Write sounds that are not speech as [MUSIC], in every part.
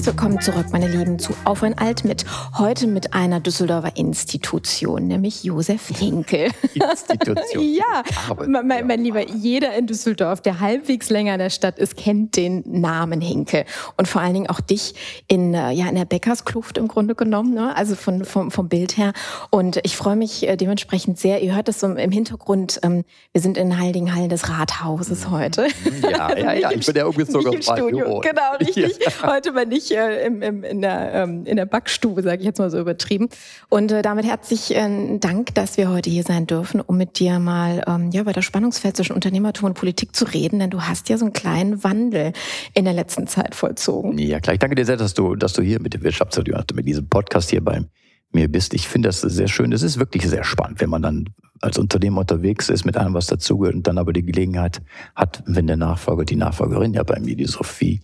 Herzlich willkommen zurück, meine Lieben, zu Auf ein Alt mit. Heute mit einer Düsseldorfer Institution, nämlich Josef Hinkel. [LAUGHS] Institution. ja, mein, mein, mein, Lieber, jeder in Düsseldorf, der halbwegs länger in der Stadt ist, kennt den Namen Hinkel. Und vor allen Dingen auch dich in, äh, ja, in der Bäckerskluft im Grunde genommen, ne? also von, vom, vom Bild her. Und ich freue mich äh, dementsprechend sehr. Ihr hört es so im Hintergrund. Ähm, wir sind in Heiligenhallen des Rathauses mhm. heute. Ja, ja, ja. Ich bin ja umgezogen aus Studio. Genau, [LAUGHS] richtig. Ja. Heute bin ich äh, im, im, in, der, ähm, in der Backstube, sage ich jetzt mal so übertrieben. Und äh, damit herzlich äh, Dank, dass wir heute hier sein dürfen, um mit dir mal ähm, ja, über das Spannungsfeld zwischen Unternehmertum und Politik zu reden. Denn du hast ja so einen kleinen Wandel in der letzten Zeit vollzogen. Ja, klar. Ich danke dir sehr, dass du, dass du hier mit dem Wirtschaftsradio, mit diesem Podcast hier bei mir bist. Ich finde das sehr schön. Es ist wirklich sehr spannend, wenn man dann als Unternehmer unterwegs ist, mit allem, was dazugehört und dann aber die Gelegenheit hat, wenn der Nachfolger, die Nachfolgerin ja bei mir, die Sophie,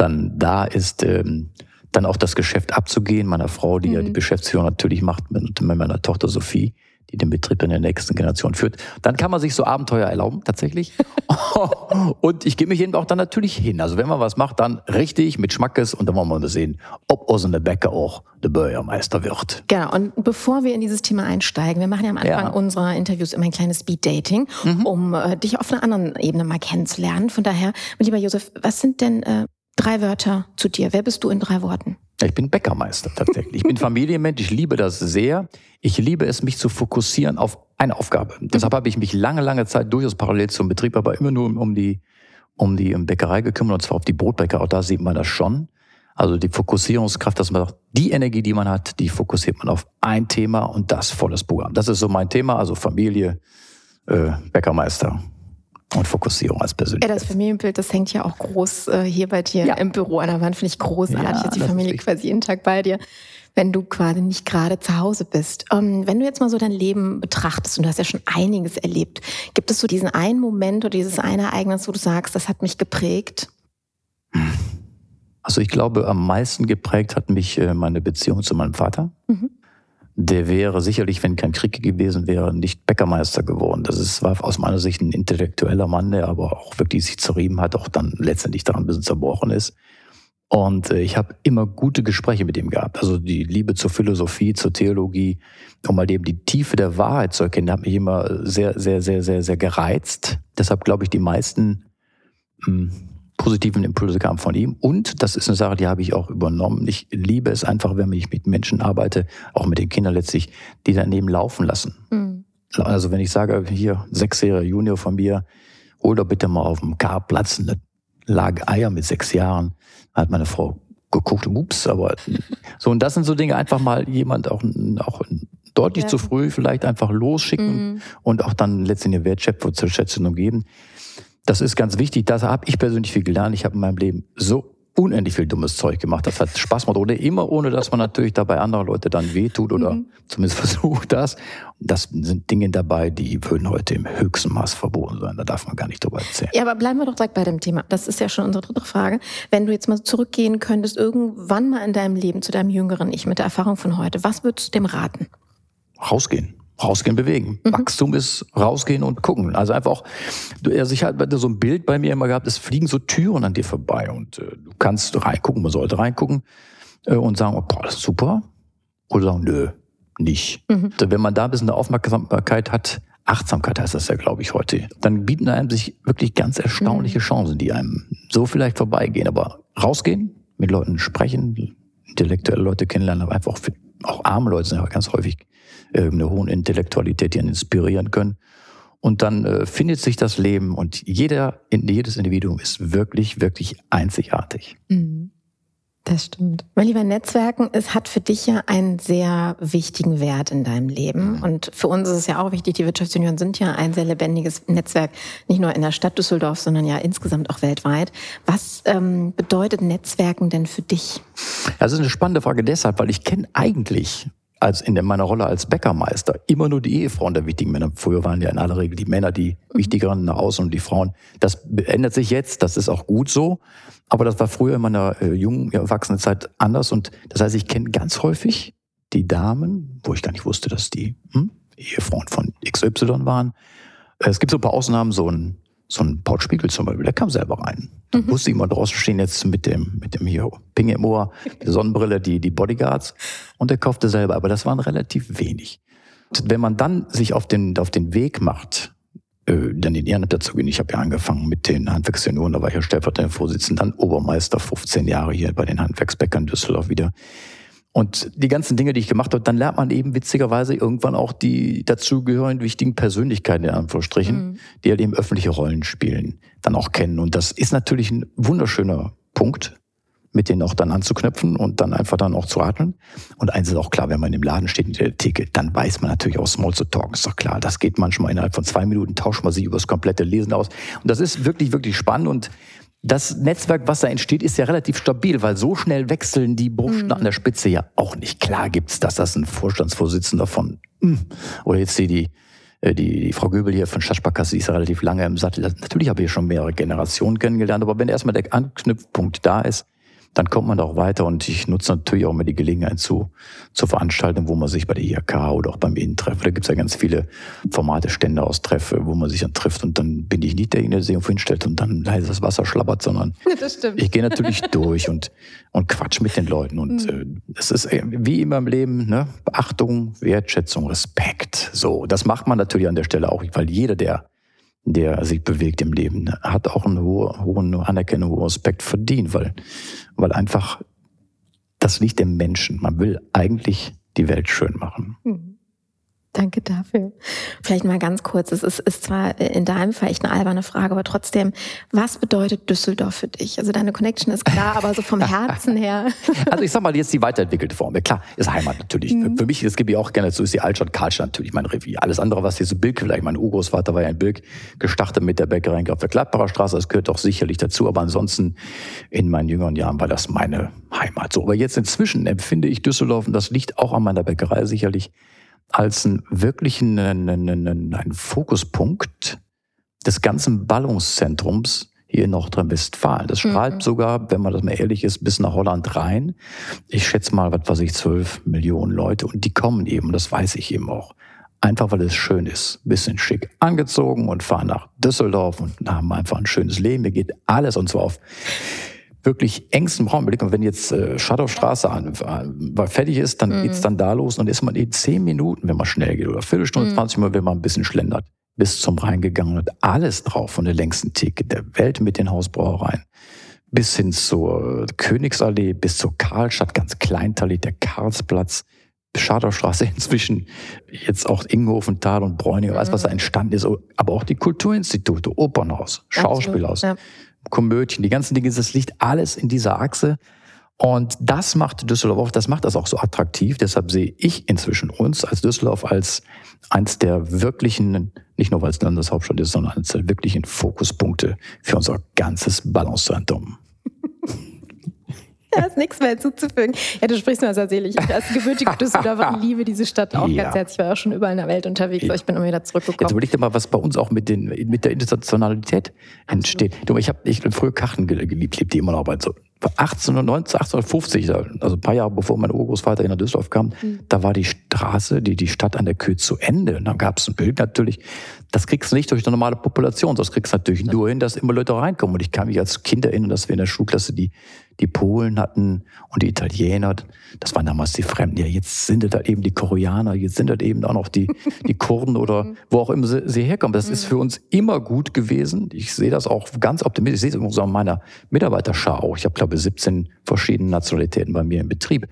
dann da ist, ähm, dann auch das Geschäft abzugehen, meiner Frau, die mhm. ja die Geschäftsführung natürlich macht, mit, mit meiner Tochter Sophie, die den Betrieb in der nächsten Generation führt. Dann kann man sich so Abenteuer erlauben, tatsächlich. [LAUGHS] und ich gebe mich eben auch dann natürlich hin. Also wenn man was macht, dann richtig mit Schmackes und dann wollen wir mal sehen, ob Osen der Bäcker auch der Bürgermeister wird. Genau. Und bevor wir in dieses Thema einsteigen, wir machen ja am Anfang ja. unserer Interviews immer ein kleines Speed-Dating, mhm. um äh, dich auf einer anderen Ebene mal kennenzulernen. Von daher, lieber Josef, was sind denn äh, Drei Wörter zu dir. Wer bist du in drei Worten? Ich bin Bäckermeister tatsächlich. Ich bin [LAUGHS] Familienmensch, ich liebe das sehr. Ich liebe es, mich zu fokussieren auf eine Aufgabe. Deshalb habe ich mich lange, lange Zeit durchaus parallel zum Betrieb, aber immer nur um die, um die Bäckerei gekümmert, und zwar auf die Brotbäcker. Auch da sieht man das schon. Also die Fokussierungskraft, dass man die Energie, die man hat, die fokussiert man auf ein Thema und das volles Programm. Das ist so mein Thema, also Familie, äh, Bäckermeister und Fokussierung als Persönlichkeit. Ja, das Familienbild, das hängt ja auch groß äh, hier bei dir ja. im Büro an der Wand, finde ich großartig. Ja, die Familie ist quasi jeden Tag bei dir, wenn du quasi nicht gerade zu Hause bist. Ähm, wenn du jetzt mal so dein Leben betrachtest, und du hast ja schon einiges erlebt, gibt es so diesen einen Moment oder dieses eine Ereignis, wo du sagst, das hat mich geprägt? Also ich glaube, am meisten geprägt hat mich äh, meine Beziehung zu meinem Vater. Mhm der wäre sicherlich, wenn kein Krieg gewesen wäre, nicht Bäckermeister geworden. Das ist, war aus meiner Sicht ein intellektueller Mann, der aber auch wirklich sich zerrieben hat, auch dann letztendlich daran ein bisschen zerbrochen ist. Und äh, ich habe immer gute Gespräche mit ihm gehabt. Also die Liebe zur Philosophie, zur Theologie, um mal eben die Tiefe der Wahrheit zu erkennen, hat mich immer sehr, sehr, sehr, sehr, sehr gereizt. Deshalb glaube ich, die meisten hm, positiven Impulse kamen von ihm. Und das ist eine Sache, die habe ich auch übernommen. Ich liebe es einfach, wenn ich mit Menschen arbeite, auch mit den Kindern letztlich, die daneben laufen lassen. Mhm. Also wenn ich sage, hier, sechsjähriger Junior von mir, hol doch bitte mal auf dem Karplatz eine Lage Eier mit sechs Jahren, hat meine Frau geguckt, ups, aber so, und das sind so Dinge, einfach mal jemand auch, auch deutlich ja. zu früh vielleicht einfach losschicken mhm. und auch dann letztendlich Wertschätzung geben. Das ist ganz wichtig. Da habe ich persönlich viel gelernt. Ich habe in meinem Leben so unendlich viel dummes Zeug gemacht. Das hat Spaß gemacht. Oder immer ohne, dass man natürlich dabei andere Leute dann wehtut oder mhm. zumindest [LAUGHS] versucht das. Das sind Dinge dabei, die würden heute im höchsten Maß verboten sein. Da darf man gar nicht drüber erzählen. Ja, aber bleiben wir doch direkt bei dem Thema. Das ist ja schon unsere dritte Frage. Wenn du jetzt mal zurückgehen könntest, irgendwann mal in deinem Leben zu deinem jüngeren Ich mit der Erfahrung von heute, was würdest du dem raten? Rausgehen rausgehen, bewegen. Mhm. Wachstum ist rausgehen und gucken. Also einfach auch, also ich hatte so ein Bild bei mir immer gehabt, es fliegen so Türen an dir vorbei und äh, du kannst reingucken, man sollte reingucken äh, und sagen, oh, boah, das ist super. Oder sagen, nö, nicht. Mhm. Wenn man da ein bisschen eine Aufmerksamkeit hat, Achtsamkeit heißt das ja, glaube ich, heute, dann bieten einem sich wirklich ganz erstaunliche mhm. Chancen, die einem so vielleicht vorbeigehen. Aber rausgehen, mit Leuten sprechen, intellektuelle Leute kennenlernen, aber einfach für, auch arme Leute sind ja ganz häufig eine hohe Intellektualität, die einen inspirieren können. Und dann äh, findet sich das Leben und jeder, jedes Individuum ist wirklich, wirklich einzigartig. Mhm. Das stimmt. Mein lieber Netzwerken, es hat für dich ja einen sehr wichtigen Wert in deinem Leben. Mhm. Und für uns ist es ja auch wichtig, die Wirtschaftsunion sind ja ein sehr lebendiges Netzwerk, nicht nur in der Stadt Düsseldorf, sondern ja insgesamt auch weltweit. Was ähm, bedeutet Netzwerken denn für dich? Das ist eine spannende Frage deshalb, weil ich kenne eigentlich als in meiner Rolle als Bäckermeister immer nur die Ehefrauen der wichtigen Männer. Früher waren ja in aller Regel die Männer die mhm. wichtigeren nach außen und die Frauen. Das ändert sich jetzt, das ist auch gut so. Aber das war früher in meiner äh, jungen, Erwachsenenzeit anders. Und das heißt, ich kenne ganz häufig die Damen, wo ich gar nicht wusste, dass die hm, Ehefrauen von XY waren. Es gibt so ein paar Ausnahmen, so ein so ein Paul Spiegel zum Beispiel, der kam selber rein. Da mhm. musste ich mal draußen stehen jetzt mit dem, mit dem hier Pinge im Ohr, die Sonnenbrille, die, die Bodyguards. Und der kaufte selber, aber das waren relativ wenig. Und wenn man dann sich auf den, auf den Weg macht, äh, dann in Ehrenamt dazu gehen. Ich habe ja angefangen mit den Handwerkssenioren, da war ich ja stellvertretender Vorsitzender, dann Obermeister, 15 Jahre hier bei den Handwerksbäckern Düsseldorf wieder. Und die ganzen Dinge, die ich gemacht habe, dann lernt man eben witzigerweise irgendwann auch die dazugehörigen wichtigen Persönlichkeiten, in Anführungsstrichen, mhm. die halt eben öffentliche Rollen spielen, dann auch kennen. Und das ist natürlich ein wunderschöner Punkt, mit denen auch dann anzuknüpfen und dann einfach dann auch zu atmen. Und eins ist auch klar, wenn man im Laden steht in der Theke, dann weiß man natürlich auch Small zu talken, ist doch klar. Das geht manchmal innerhalb von zwei Minuten, tauscht man sich über das komplette Lesen aus. Und das ist wirklich, wirklich spannend und das Netzwerk, was da entsteht, ist ja relativ stabil, weil so schnell wechseln die Buchstaben mhm. an der Spitze ja auch nicht. Klar gibt's das, dass ein Vorstandsvorsitzender von, hm, oder jetzt die, die, äh, die, die Frau Göbel hier von Stadtsparkasse, die ist ja relativ lange im Sattel. Natürlich habe ich schon mehrere Generationen kennengelernt, aber wenn erstmal der Anknüpfpunkt da ist, dann kommt man da auch weiter und ich nutze natürlich auch immer die Gelegenheit zu, zur Veranstaltung, wo man sich bei der IHK oder auch beim Innentreff, da gibt es ja ganz viele Formate, Stände aus Treffe, wo man sich dann trifft und dann bin ich nicht derjenige, der sich irgendwo hinstellt und dann leise das Wasser schlabbert, sondern [LAUGHS] ich gehe natürlich [LAUGHS] durch und, und quatsch mit den Leuten und mhm. äh, es ist äh, wie immer im Leben, ne? Beachtung, Wertschätzung, Respekt. So, das macht man natürlich an der Stelle auch, weil jeder, der der sich bewegt im Leben, hat auch einen hohen, hohen Anerkennung, hohen Respekt verdient, weil, weil einfach das liegt im Menschen. Man will eigentlich die Welt schön machen. Mhm. Danke dafür. Vielleicht mal ganz kurz. Es ist, ist zwar in deinem Fall echt eine alberne Frage, aber trotzdem, was bedeutet Düsseldorf für dich? Also deine Connection ist klar, aber so vom Herzen her. [LAUGHS] Also ich sag mal jetzt die weiterentwickelte Form. Ja, klar, ist Heimat natürlich. Mhm. Für mich, das gebe ich auch gerne zu, ist die Altstadt Karlstadt natürlich mein Revier. Alles andere, was hier so Bilk, vielleicht mein Urgroßvater war ja in Bilk, gestartet mit der Bäckerei auf der Gladbacher Straße, das gehört auch sicherlich dazu. Aber ansonsten in meinen jüngeren Jahren war das meine Heimat. So, aber jetzt inzwischen empfinde ich Düsseldorf, und das liegt auch an meiner Bäckerei sicherlich, als einen wirklichen einen, einen, Fokuspunkt des ganzen Ballungszentrums hier in Nordrhein-Westfalen. Das strahlt mhm. sogar, wenn man das mal ehrlich ist, bis nach Holland rein. Ich schätze mal, was weiß ich, zwölf Millionen Leute und die kommen eben, das weiß ich eben auch. Einfach weil es schön ist. Bisschen schick angezogen und fahren nach Düsseldorf und haben einfach ein schönes Leben. Mir geht alles und zwar auf wirklich engsten Raumblick. Und wenn jetzt äh, Schadowstraße an, äh, fertig ist, dann mhm. geht's dann da los und ist man in zehn Minuten, wenn man schnell geht, oder Viertelstunde, mhm. 20 Minuten, wenn man ein bisschen schlendert, bis zum Rhein gegangen und alles drauf von der längsten Theke der Welt mit den Hausbrauereien. Bis hin zur Königsallee, bis zur Karlstadt, ganz kleinteilig, der Karlsplatz, Schadowstraße [LAUGHS] inzwischen, jetzt auch Ingenhofen, Tal und Bräuninger, alles, was da entstanden ist, aber auch die Kulturinstitute, Opernhaus, Schauspielhaus. Ja. Komödien, die ganzen Dinge, das liegt alles in dieser Achse. Und das macht Düsseldorf auch, das macht das auch so attraktiv. Deshalb sehe ich inzwischen uns als Düsseldorf als eins der wirklichen, nicht nur weil es Landeshauptstadt ist, sondern eines der wirklichen Fokuspunkte für unser ganzes Balancezentrum. [LAUGHS] [LAUGHS] Da ist nichts mehr hinzuzufügen. Ja, du sprichst mir der Seele. Ich als gebürtige Düsseldorfer liebe diese Stadt auch ja. ganz herzlich. Ich war auch schon überall in der Welt unterwegs, aber ich bin immer wieder zurückgekommen. Jetzt überleg dir mal, was bei uns auch mit, den, mit der Internationalität entsteht. Du, ich habe ich früher Karten geliebt, liebte immer noch, aber so 1890, 1850, also ein paar Jahre bevor mein Urgroßvater nach Düsseldorf kam, mhm. da war die Straße, die, die Stadt an der Kühe zu Ende. Und dann gab es ein Bild natürlich. Das kriegst du nicht durch eine normale Population, das kriegst du natürlich nur hin, dass immer Leute reinkommen. Und ich kann mich als Kind erinnern, dass wir in der Schulklasse die, die Polen hatten und die Italiener. Das waren damals die Fremden. Ja, jetzt sind das eben die Koreaner, jetzt sind das eben auch noch die, die Kurden oder mhm. wo auch immer sie, sie herkommen. Das ist mhm. für uns immer gut gewesen. Ich sehe das auch ganz optimistisch. Ich sehe es übrigens auch in meiner Mitarbeiterschar auch. Ich habe, glaube ich, 17 verschiedene Nationalitäten bei mir im Betrieb.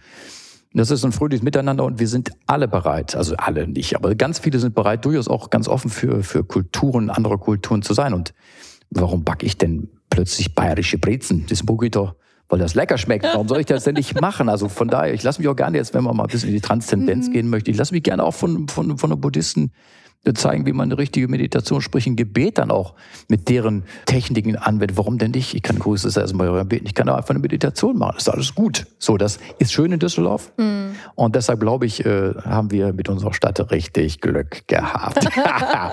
Das ist ein fröhliches Miteinander und wir sind alle bereit, also alle nicht, aber ganz viele sind bereit, durchaus auch ganz offen für, für Kulturen, andere Kulturen zu sein. Und warum backe ich denn plötzlich bayerische Brezen? Das Burrito weil das lecker schmeckt. Warum soll ich das denn nicht machen? Also von daher, ich lasse mich auch gerne jetzt, wenn man mal ein bisschen in die Transzendenz mhm. gehen möchte, ich lasse mich gerne auch von, von, von einem Buddhisten zeigen, wie man eine richtige Meditation, sprich ein Gebet dann auch mit deren Techniken anwendet. Warum denn nicht? Ich kann größtes erstmal beten, ich kann auch einfach eine Meditation machen. Das ist alles gut. So, das ist schön in Düsseldorf. Mhm. Und deshalb glaube ich, äh, haben wir mit unserer Stadt richtig Glück gehabt. [LAUGHS]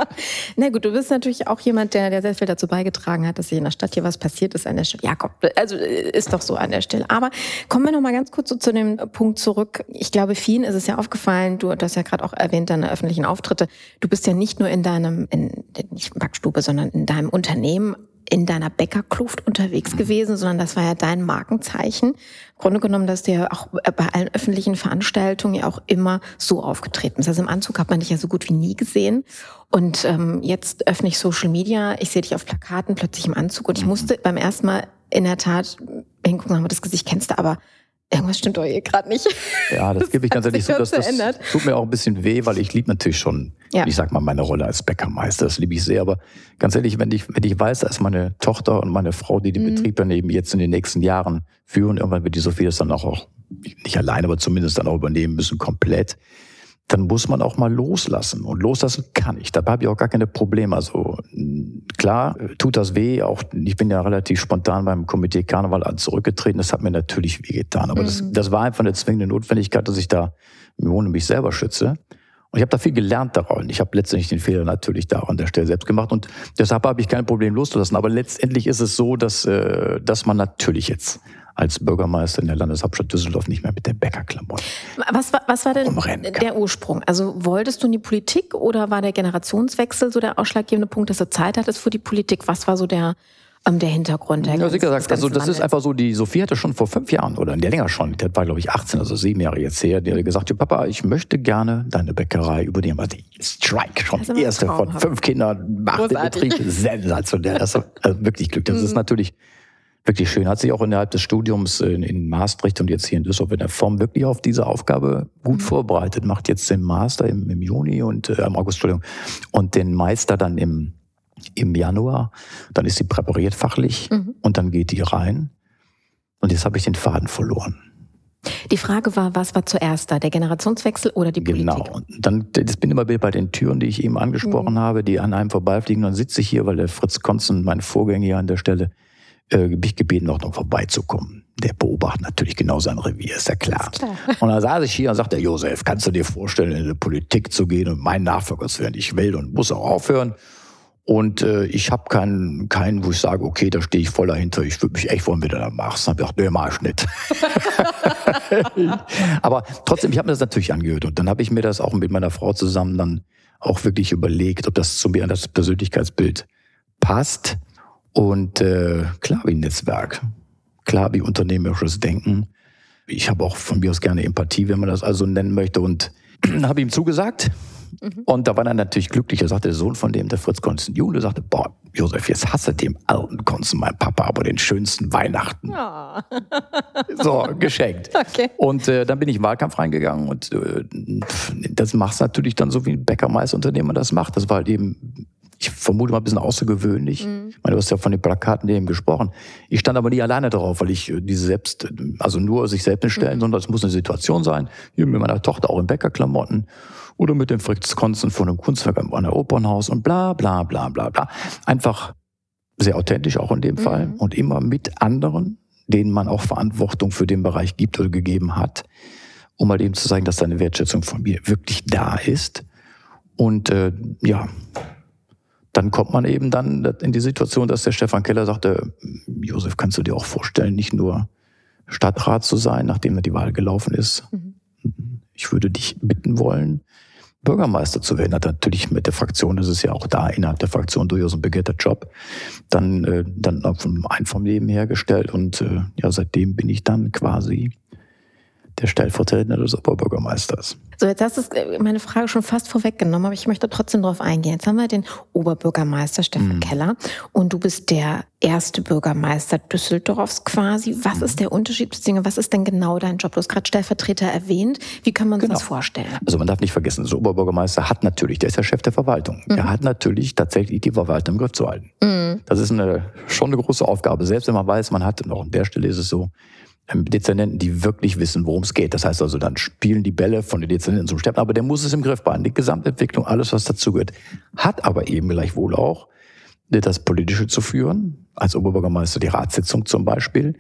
[LAUGHS] Na gut, du bist natürlich auch jemand, der, der sehr viel dazu beigetragen hat, dass hier in der Stadt hier was passiert ist an der Stelle. Ja, komm, also äh, ist doch so an der Stelle. Aber kommen wir noch mal ganz kurz so zu dem Punkt zurück. Ich glaube, vielen ist es ja aufgefallen, du, du hast ja gerade auch erwähnt, deine öffentlichen Auftritte. Du bist ja nicht nur in deinem, in, nicht Backstube, sondern in deinem Unternehmen in deiner Bäckerkluft unterwegs gewesen, sondern das war ja dein Markenzeichen. Im Grunde genommen, dass du ja auch bei allen öffentlichen Veranstaltungen ja auch immer so aufgetreten bist. Also im Anzug hat man dich ja so gut wie nie gesehen. Und ähm, jetzt öffne ich Social Media, ich sehe dich auf Plakaten plötzlich im Anzug und ich musste beim ersten Mal in der Tat hingucken, sagen wir, das Gesicht kennst du, aber irgendwas stimmt doch hier gerade nicht. Ja, das, [LAUGHS] das gebe ich ganz ehrlich so, dass das tut mir auch ein bisschen weh, weil ich liebe natürlich schon, ja. ich sag mal, meine Rolle als Bäckermeister, das liebe ich sehr, aber ganz ehrlich, wenn ich, wenn ich weiß, dass meine Tochter und meine Frau, die den mhm. Betrieb daneben jetzt in den nächsten Jahren führen, irgendwann wird die Sophie das dann auch, auch nicht alleine, aber zumindest dann auch übernehmen müssen, komplett, dann muss man auch mal loslassen. Und loslassen kann ich. Dabei habe ich auch gar keine Probleme. Also klar, tut das weh. Auch ich bin ja relativ spontan beim Komitee Karneval zurückgetreten. Das hat mir natürlich wehgetan. Aber mhm. das, das war einfach eine zwingende Notwendigkeit, dass ich da im Grunde mich selber schütze. Und ich habe da viel gelernt daran. Ich habe letztendlich den Fehler natürlich da an der Stelle selbst gemacht und deshalb habe ich kein Problem loszulassen. Aber letztendlich ist es so, dass, äh, dass man natürlich jetzt als Bürgermeister in der Landeshauptstadt Düsseldorf nicht mehr mit der Bäckerklamotte. Was war, was war denn der Ursprung? Also wolltest du in die Politik oder war der Generationswechsel so der ausschlaggebende Punkt, dass du Zeit hattest für die Politik? Was war so der ähm, der Hintergrund. Der ja, sie gesagt, also das ist einfach so, die Sophie hatte schon vor fünf Jahren oder der länger schon, der war glaube ich 18, also sieben Jahre jetzt her, die hat gesagt, ja, Papa, ich möchte gerne deine Bäckerei übernehmen. Also Strike, schon erste von fünf Kindern, machte Betrieb, sensationell. Das ist also wirklich Glück. Das mhm. ist natürlich wirklich schön. Hat sich auch innerhalb des Studiums in, in Maastricht und jetzt hier in Düsseldorf in der Form wirklich auf diese Aufgabe gut mhm. vorbereitet. Macht jetzt den Master im, im Juni und äh, im August, Entschuldigung, und den Meister dann im, im Januar. Dann ist sie präpariert fachlich mhm. und dann geht die rein. Und jetzt habe ich den Faden verloren. Die Frage war, was war zuerst da, der Generationswechsel oder die Politik? Genau. Und dann, das bin immer bei den Türen, die ich eben angesprochen mhm. habe, die an einem vorbeifliegen. Dann sitze ich hier, weil der Fritz Konzen, mein Vorgänger hier an der Stelle, äh, mich gebeten, noch vorbeizukommen. Der beobachtet natürlich genau sein Revier, ist ja klar. Ist klar. [LAUGHS] Und dann saß ich hier und sagte, Josef, kannst du dir vorstellen, in die Politik zu gehen und mein Nachfolger zu werden? Ich will und muss auch aufhören. Und äh, ich habe keinen, keinen, wo ich sage, okay, da stehe ich voll dahinter, ich würde mich echt wollen, wie du da machst. Dann habe ich gedacht, nee, mach ich nicht. [LAUGHS] Aber trotzdem, ich habe mir das natürlich angehört. Und dann habe ich mir das auch mit meiner Frau zusammen dann auch wirklich überlegt, ob das zu mir an das Persönlichkeitsbild passt. Und äh, klar wie Netzwerk, klar wie unternehmerisches Denken. Ich habe auch von mir aus gerne Empathie, wenn man das also nennen möchte. Und [CLEARS THROAT] habe ihm zugesagt. Mhm. Und da war er natürlich glücklich. Er sagte, der Sohn von dem, der Fritz Konzen Jule, sagte, boah, Josef, jetzt hast du dem alten Konzen, mein Papa, aber den schönsten Weihnachten. Oh. [LAUGHS] so, geschenkt. Okay. Und äh, dann bin ich in den Wahlkampf reingegangen und äh, das machst du natürlich dann so, wie ein Bäckermeisterunternehmer das macht. Das war halt eben ich vermute mal ein bisschen außergewöhnlich. Mhm. Ich meine, du hast ja von den Plakaten eben gesprochen. Ich stand aber nie alleine drauf, weil ich äh, diese selbst, also nur sich selbst stellen, mhm. sondern es muss eine Situation sein. Hier mit meiner Tochter auch in Bäckerklamotten oder mit dem Fritz Konzen von einem Kunstwerk an der Opernhaus und bla, bla, bla, bla, bla. Einfach sehr authentisch auch in dem mhm. Fall und immer mit anderen, denen man auch Verantwortung für den Bereich gibt oder gegeben hat, um mal eben zu zeigen, dass deine Wertschätzung von mir wirklich da ist. Und äh, ja, dann kommt man eben dann in die Situation, dass der Stefan Keller sagte, Josef, kannst du dir auch vorstellen, nicht nur Stadtrat zu sein, nachdem die Wahl gelaufen ist. Mhm. Ich würde dich bitten wollen, Bürgermeister zu werden. Hat natürlich mit der Fraktion, das ist ja auch da innerhalb der Fraktion durchaus ein begehrter Job, dann, äh, dann vom ein vom Leben hergestellt und äh, ja, seitdem bin ich dann quasi der Stellvertretende des Oberbürgermeisters. So, jetzt hast du äh, meine Frage schon fast vorweggenommen, aber ich möchte trotzdem darauf eingehen. Jetzt haben wir den Oberbürgermeister Stefan mhm. Keller und du bist der erste Bürgermeister Düsseldorfs quasi. Was mhm. ist der Unterschied, beziehungsweise was ist denn genau dein Job? Du hast gerade Stellvertreter erwähnt. Wie kann man sich genau. das vorstellen? Also man darf nicht vergessen, der Oberbürgermeister hat natürlich, der ist ja Chef der Verwaltung. Mhm. Er hat natürlich tatsächlich die Verwaltung im Griff zu halten. Mhm. Das ist eine, schon eine große Aufgabe. Selbst wenn man weiß, man hat, und auch an der Stelle ist es so, Dezernenten, die wirklich wissen, worum es geht. Das heißt also, dann spielen die Bälle von den Dezernenten zum Steppen, aber der muss es im Griff behalten. Die Gesamtentwicklung, alles, was dazugehört, hat aber eben gleichwohl auch das Politische zu führen, als Oberbürgermeister die Ratssitzung zum Beispiel.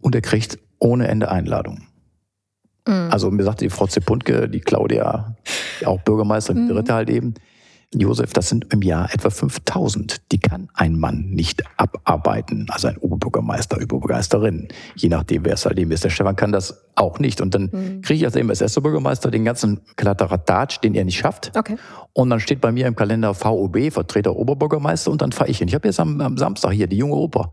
Und er kriegt ohne Ende Einladungen. Mhm. Also mir sagte die Frau Zepuntke, die Claudia, auch Bürgermeisterin, die mhm. dritte halt eben, Josef, das sind im Jahr etwa 5000. Die kann ein Mann nicht abarbeiten. Also ein Oberbürgermeister, Oberbürgermeisterin. Je nachdem, wer es halt eben ist. Der Stefan kann das auch nicht. Und dann mhm. kriege ich als MSS-Bürgermeister den ganzen Kladderadatsch, den er nicht schafft. Okay. Und dann steht bei mir im Kalender VOB, Vertreter Oberbürgermeister, und dann fahre ich hin. Ich habe jetzt am, am Samstag hier die junge Oper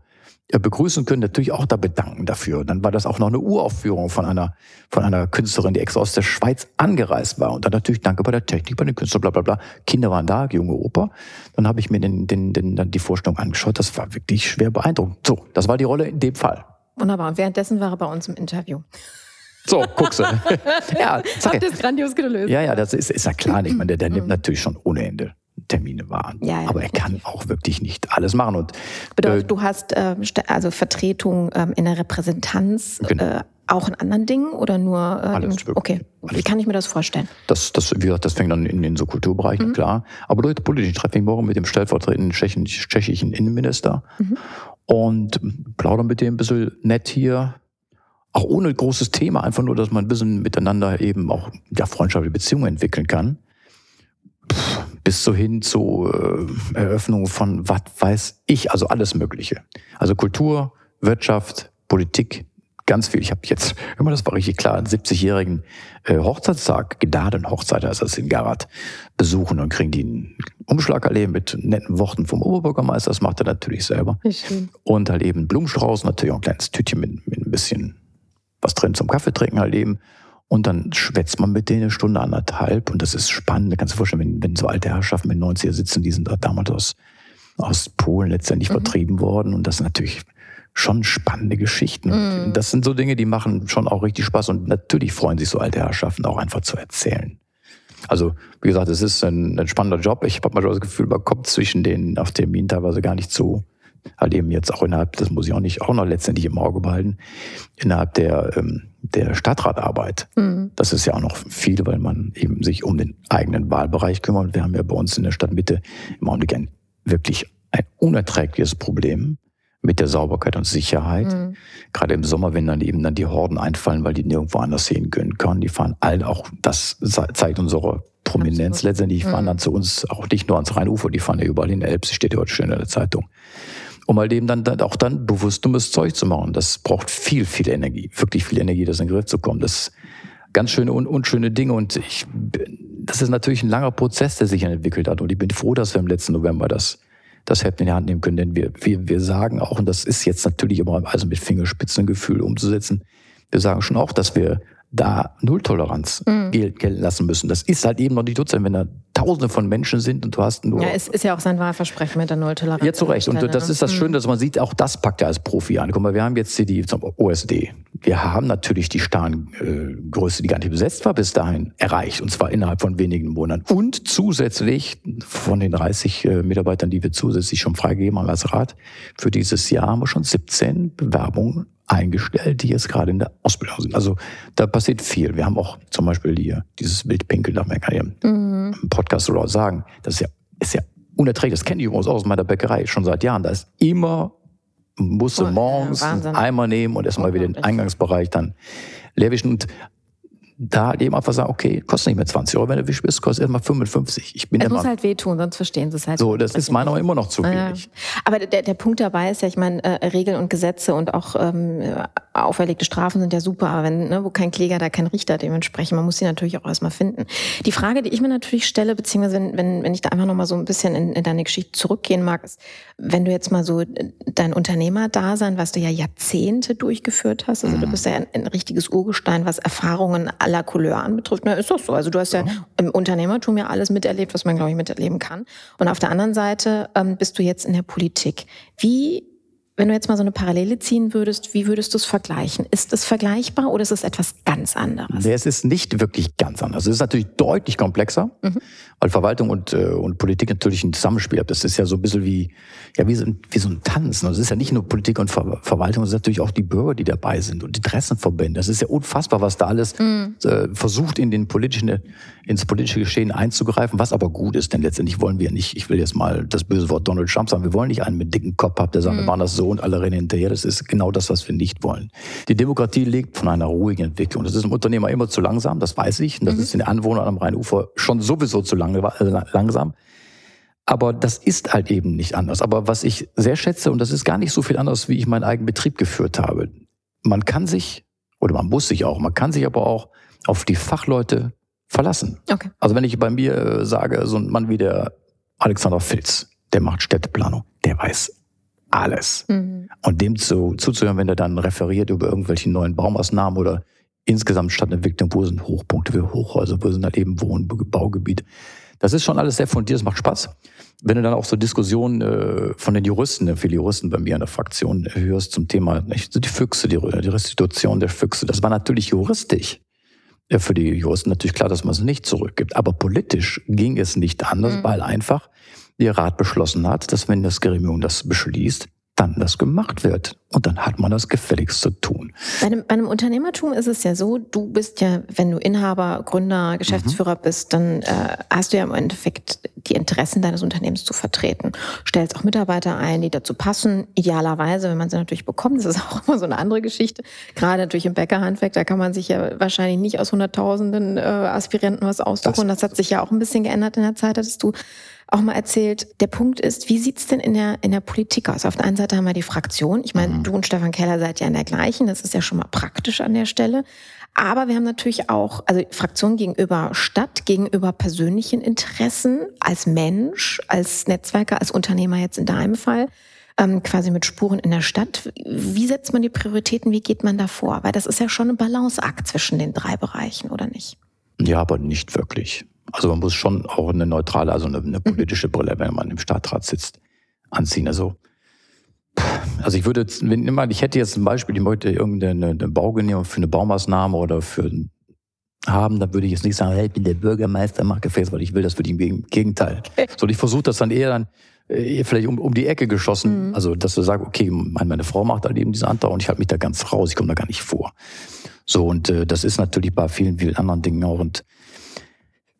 begrüßen können, natürlich auch da bedanken dafür. Dann war das auch noch eine Uraufführung von einer, von einer Künstlerin, die extra aus der Schweiz angereist war. Und dann natürlich Danke bei der Technik, bei den Künstlern, bla bla bla. Kinder waren da, junge Oper. Dann habe ich mir den, den, den, dann die Vorstellung angeschaut. Das war wirklich schwer beeindruckend. So, das war die Rolle in dem Fall. Wunderbar. Und währenddessen war er bei uns im Interview. So, guckst du. [LAUGHS] ja, Habt ihr grandios gelöst. Ja, ja, das ist, ist ja klar. Ich meine, der, der nimmt mhm. natürlich schon ohne Ende Termine wahren. Ja, ja, Aber er kann auch wirklich nicht alles machen. Und, Bedeutet, äh, du hast äh, also Vertretung ähm, in der Repräsentanz genau. äh, auch in anderen Dingen oder nur? Äh, alles, okay, alles. wie kann ich mir das vorstellen? Das, das, wie gesagt, das fängt dann in den so Kulturbereichen, mhm. klar. Aber durch politischen Treffen morgen mit dem stellvertretenden tschechischen Innenminister mhm. und plaudern mit dem ein bisschen nett hier auch ohne großes Thema, einfach nur, dass man ein bisschen miteinander eben auch ja, freundschaftliche Beziehungen entwickeln kann bis so hin zu äh, Eröffnung von was weiß ich, also alles Mögliche. Also Kultur, Wirtschaft, Politik, ganz viel. Ich habe jetzt, immer das war richtig klar, einen 70-jährigen äh, Hochzeitstag, Gnadenhochzeit heißt das in Garat, besuchen und kriegen die einen Umschlag erleben mit netten Worten vom Oberbürgermeister, das macht er natürlich selber. Und halt eben Blumenstrauß, natürlich auch ein kleines Tütchen mit, mit ein bisschen was drin zum Kaffee trinken halt eben. Und dann schwätzt man mit denen eine Stunde, anderthalb. Und das ist spannend. Da kannst du dir vorstellen, wenn, wenn so alte Herrschaften mit 90er sitzen, die sind damals aus, aus Polen letztendlich mhm. vertrieben worden. Und das sind natürlich schon spannende Geschichten. Mhm. Das sind so Dinge, die machen schon auch richtig Spaß. Und natürlich freuen sich so alte Herrschaften auch einfach zu erzählen. Also, wie gesagt, es ist ein, ein spannender Job. Ich habe manchmal das Gefühl, man kommt zwischen denen auf Termin teilweise gar nicht zu halt eben jetzt auch innerhalb, das muss ich auch nicht auch noch letztendlich im Auge behalten, innerhalb der, ähm, der Stadtratarbeit. Mhm. Das ist ja auch noch viel, weil man eben sich um den eigenen Wahlbereich kümmert. Wir haben ja bei uns in der Stadtmitte im Augenblick ein wirklich ein unerträgliches Problem mit der Sauberkeit und Sicherheit. Mhm. Gerade im Sommer, wenn dann eben dann die Horden einfallen, weil die nirgendwo anders sehen können können. Die fahren all auch, das zeigt unsere Prominenz Absolut. letztendlich. Die fahren mhm. dann zu uns auch nicht nur ans Rheinufer, die fahren ja überall in der Elbe, steht ja heute schön in der Zeitung um halt eben dann, dann auch dann bewusst dummes Zeug zu machen. Das braucht viel, viel Energie, wirklich viel Energie, das in den Griff zu kommen. Das ganz schöne und unschöne Dinge und ich, das ist natürlich ein langer Prozess, der sich entwickelt hat und ich bin froh, dass wir im letzten November das das Heft in die Hand nehmen können, denn wir, wir, wir sagen auch, und das ist jetzt natürlich immer also mit Fingerspitzengefühl umzusetzen, wir sagen schon auch, dass wir da Nulltoleranz mhm. gelten lassen müssen. Das ist halt eben noch nicht Dutzend, wenn da Tausende von Menschen sind und du hast nur. Ja, es ist ja auch sein Wahlversprechen mit der Nulltoleranz. Ja, zu Recht. Und das ist das ne? Schöne, dass man sieht, auch das packt er als Profi an. Guck mal, wir haben jetzt die, die zum OSD. Wir haben natürlich die Starngröße, die gar nicht besetzt war, bis dahin erreicht. Und zwar innerhalb von wenigen Monaten. Und zusätzlich von den 30 äh, Mitarbeitern, die wir zusätzlich schon freigegeben haben als Rat, für dieses Jahr haben wir schon 17 Bewerbungen eingestellt, die jetzt gerade in der Ausbildung sind. Also da passiert viel. Wir haben auch zum Beispiel hier dieses Wildpinkel, darf man ja mhm. im Podcast oder sagen. Das ist ja, ist ja unerträglich. Das kenne ich übrigens aus meiner Bäckerei schon seit Jahren. Da ist immer, musste oh, morgens ja, einen Eimer nehmen und erstmal wieder den Eingangsbereich dann leer wischen. Und da halt eben einfach sagen, okay, kostet nicht mehr 20 Euro, wenn du wisch bist, kostet erstmal 55. Ich bin es muss halt wehtun, sonst verstehen sie es halt. So, das ist meiner immer noch zu wenig. Ja. Aber der, der Punkt dabei ist ja, ich meine, äh, Regeln und Gesetze und auch ähm, auferlegte Strafen sind ja super, aber wenn, ne, wo kein Kläger, da kein Richter dementsprechend, man muss sie natürlich auch erstmal finden. Die Frage, die ich mir natürlich stelle, beziehungsweise wenn, wenn, wenn ich da einfach nochmal so ein bisschen in, in deine Geschichte zurückgehen mag, ist, wenn du jetzt mal so dein Unternehmerdasein, was du ja Jahrzehnte durchgeführt hast, also mhm. du bist ja ein, ein richtiges Urgestein, was Erfahrungen aller Couleur anbetrifft, na, ist doch so. Also du hast ja, ja im Unternehmertum ja alles miterlebt, was man, glaube ich, miterleben kann. Und auf der anderen Seite ähm, bist du jetzt in der Politik. Wie wenn du jetzt mal so eine Parallele ziehen würdest, wie würdest du es vergleichen? Ist es vergleichbar oder ist es etwas ganz anderes? Nee, es ist nicht wirklich ganz anders. Es ist natürlich deutlich komplexer, mhm. weil Verwaltung und, äh, und Politik natürlich ein Zusammenspiel haben. Das ist ja so ein bisschen wie, ja, wie so, ein, wie so ein Tanzen. Es ist ja nicht nur Politik und Ver Verwaltung, es sind natürlich auch die Bürger, die dabei sind und Interessenverbände. Das ist ja unfassbar, was da alles mhm. äh, versucht, in den politischen, ins politische Geschehen einzugreifen, was aber gut ist, denn letztendlich wollen wir nicht, ich will jetzt mal das böse Wort Donald Trump sagen, wir wollen nicht einen mit dicken Kopf haben, der sagt, mhm. wir machen das so und alle rennen hinterher. Das ist genau das, was wir nicht wollen. Die Demokratie lebt von einer ruhigen Entwicklung. Das ist im Unternehmer immer zu langsam, das weiß ich. Und das mhm. ist den Anwohnern am Rheinufer schon sowieso zu lang, äh, langsam. Aber das ist halt eben nicht anders. Aber was ich sehr schätze, und das ist gar nicht so viel anders, wie ich meinen eigenen Betrieb geführt habe. Man kann sich, oder man muss sich auch, man kann sich aber auch auf die Fachleute verlassen. Okay. Also wenn ich bei mir äh, sage, so ein Mann wie der Alexander Filz, der macht Städteplanung, der weiß alles. Mhm. Und dem zu, zuzuhören, wenn er dann referiert über irgendwelche neuen Baumaßnahmen oder insgesamt Stadtentwicklung, wo sind Hochpunkte wie Hochhäuser, wo sind halt eben Wohn- Baugebiete. Das ist schon alles sehr fundiert, das macht Spaß. Wenn du dann auch so Diskussionen äh, von den Juristen, viele Juristen bei mir in der Fraktion hörst zum Thema nicht, die Füchse, die, die Restitution der Füchse, das war natürlich juristisch. Ja, für die Juristen natürlich klar, dass man es nicht zurückgibt. Aber politisch ging es nicht anders, mhm. weil einfach der Rat beschlossen hat, dass wenn das Gremium das beschließt, dann das gemacht wird. Und dann hat man das gefälligst zu tun. Bei einem, bei einem Unternehmertum ist es ja so, du bist ja, wenn du Inhaber, Gründer, Geschäftsführer mhm. bist, dann äh, hast du ja im Endeffekt die Interessen deines Unternehmens zu vertreten. Stellst auch Mitarbeiter ein, die dazu passen. Idealerweise, wenn man sie natürlich bekommt, das ist auch immer so eine andere Geschichte. Gerade natürlich im Bäckerhandwerk, da kann man sich ja wahrscheinlich nicht aus Hunderttausenden äh, Aspiranten was aussuchen. Das, das hat sich ja auch ein bisschen geändert in der Zeit, hattest du auch mal erzählt. Der Punkt ist, wie sieht's denn in der, in der Politik aus? Auf der einen Seite haben wir die Fraktion. Ich meine, mhm. du und Stefan Keller seid ja in der gleichen. Das ist ja schon mal praktisch an der Stelle. Aber wir haben natürlich auch, also Fraktion gegenüber Stadt, gegenüber persönlichen Interessen als Mensch, als Netzwerker, als Unternehmer jetzt in deinem Fall, ähm, quasi mit Spuren in der Stadt. Wie setzt man die Prioritäten? Wie geht man da vor? Weil das ist ja schon ein Balanceakt zwischen den drei Bereichen, oder nicht? Ja, aber nicht wirklich. Also man muss schon auch eine neutrale, also eine, eine mhm. politische Brille, wenn man im Stadtrat sitzt, anziehen. Also, also ich würde, wenn immer, ich hätte jetzt zum Beispiel, ich möchte irgendeine eine Baugenehmigung für eine Baumaßnahme oder für haben, dann würde ich jetzt nicht sagen, hey, ich bin der Bürgermeister, mach Gefäß, weil ich will das für die im Gegenteil. Okay. So, ich versuche das dann eher dann äh, vielleicht um, um die Ecke geschossen. Mhm. Also, dass du sagst, okay, meine, meine Frau macht halt eben diesen Antrag und ich halte mich da ganz raus, ich komme da gar nicht vor. So, und äh, das ist natürlich bei vielen, vielen anderen Dingen auch. Und